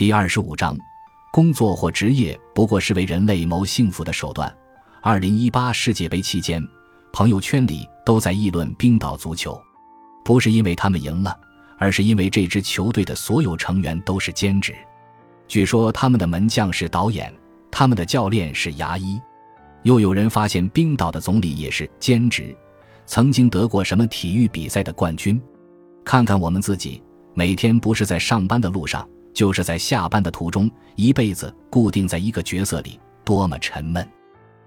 第二十五章，工作或职业不过是为人类谋幸福的手段。二零一八世界杯期间，朋友圈里都在议论冰岛足球，不是因为他们赢了，而是因为这支球队的所有成员都是兼职。据说他们的门将是导演，他们的教练是牙医。又有人发现冰岛的总理也是兼职，曾经得过什么体育比赛的冠军。看看我们自己。每天不是在上班的路上，就是在下班的途中，一辈子固定在一个角色里，多么沉闷！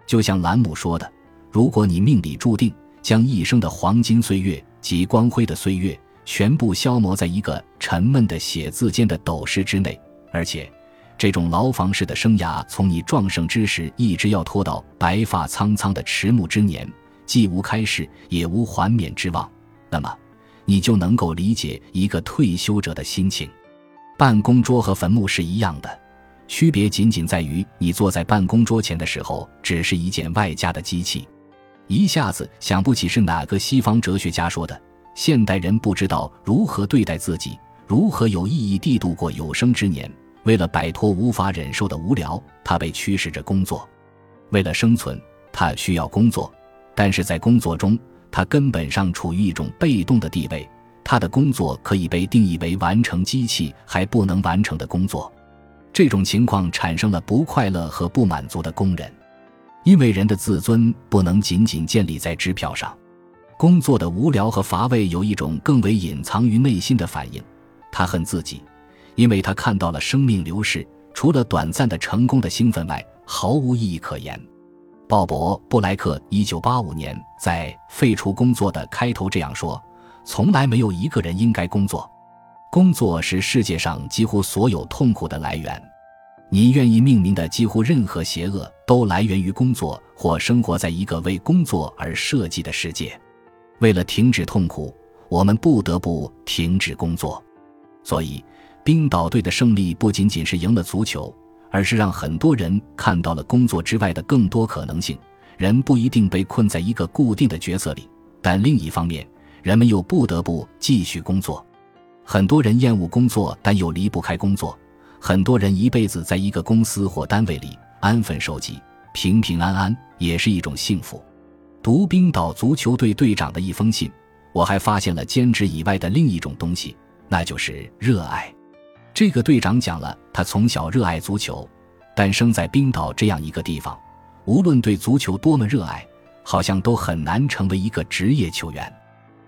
就像兰姆说的：“如果你命里注定将一生的黄金岁月及光辉的岁月全部消磨在一个沉闷的写字间的斗室之内，而且这种牢房式的生涯从你壮盛之时一直要拖到白发苍苍的迟暮之年，既无开始，也无还冕之望，那么……”你就能够理解一个退休者的心情。办公桌和坟墓是一样的，区别仅仅在于你坐在办公桌前的时候，只是一件外加的机器。一下子想不起是哪个西方哲学家说的：现代人不知道如何对待自己，如何有意义地度过有生之年。为了摆脱无法忍受的无聊，他被驱使着工作；为了生存，他需要工作，但是在工作中。他根本上处于一种被动的地位，他的工作可以被定义为完成机器还不能完成的工作。这种情况产生了不快乐和不满足的工人，因为人的自尊不能仅仅建立在支票上。工作的无聊和乏味有一种更为隐藏于内心的反应，他恨自己，因为他看到了生命流逝，除了短暂的成功的兴奋外，毫无意义可言。鲍勃·布莱克一九八五年在《废除工作》的开头这样说：“从来没有一个人应该工作，工作是世界上几乎所有痛苦的来源。你愿意命名的几乎任何邪恶都来源于工作，或生活在一个为工作而设计的世界。为了停止痛苦，我们不得不停止工作。所以，冰岛队的胜利不仅仅是赢了足球。”而是让很多人看到了工作之外的更多可能性。人不一定被困在一个固定的角色里，但另一方面，人们又不得不继续工作。很多人厌恶工作，但又离不开工作。很多人一辈子在一个公司或单位里安分守己、平平安安，也是一种幸福。读冰岛足球队队长的一封信，我还发现了兼职以外的另一种东西，那就是热爱。这个队长讲了，他从小热爱足球，但生在冰岛这样一个地方，无论对足球多么热爱，好像都很难成为一个职业球员。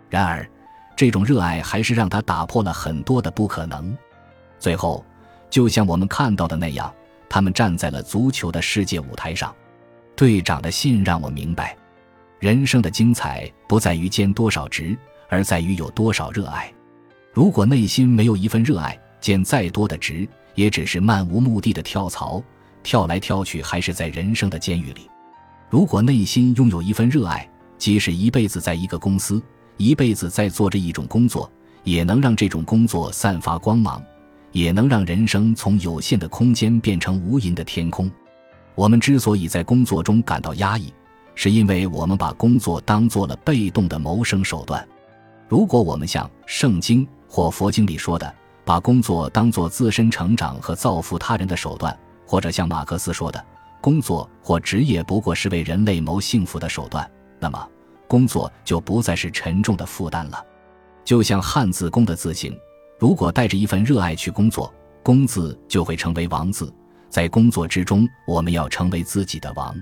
然而，这种热爱还是让他打破了很多的不可能。最后，就像我们看到的那样，他们站在了足球的世界舞台上。队长的信让我明白，人生的精彩不在于兼多少职，而在于有多少热爱。如果内心没有一份热爱，兼再多的职，也只是漫无目的的跳槽，跳来跳去，还是在人生的监狱里。如果内心拥有一份热爱，即使一辈子在一个公司，一辈子在做着一种工作，也能让这种工作散发光芒，也能让人生从有限的空间变成无垠的天空。我们之所以在工作中感到压抑，是因为我们把工作当做了被动的谋生手段。如果我们像圣经或佛经里说的，把工作当作自身成长和造福他人的手段，或者像马克思说的，工作或职业不过是为人类谋幸福的手段，那么工作就不再是沉重的负担了。就像汉字“工”的字形，如果带着一份热爱去工作，“工”字就会成为王字。在工作之中，我们要成为自己的王。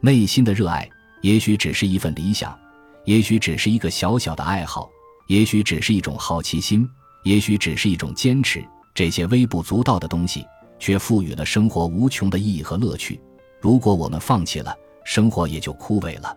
内心的热爱，也许只是一份理想，也许只是一个小小的爱好，也许只是一种好奇心。也许只是一种坚持，这些微不足道的东西，却赋予了生活无穷的意义和乐趣。如果我们放弃了，生活也就枯萎了。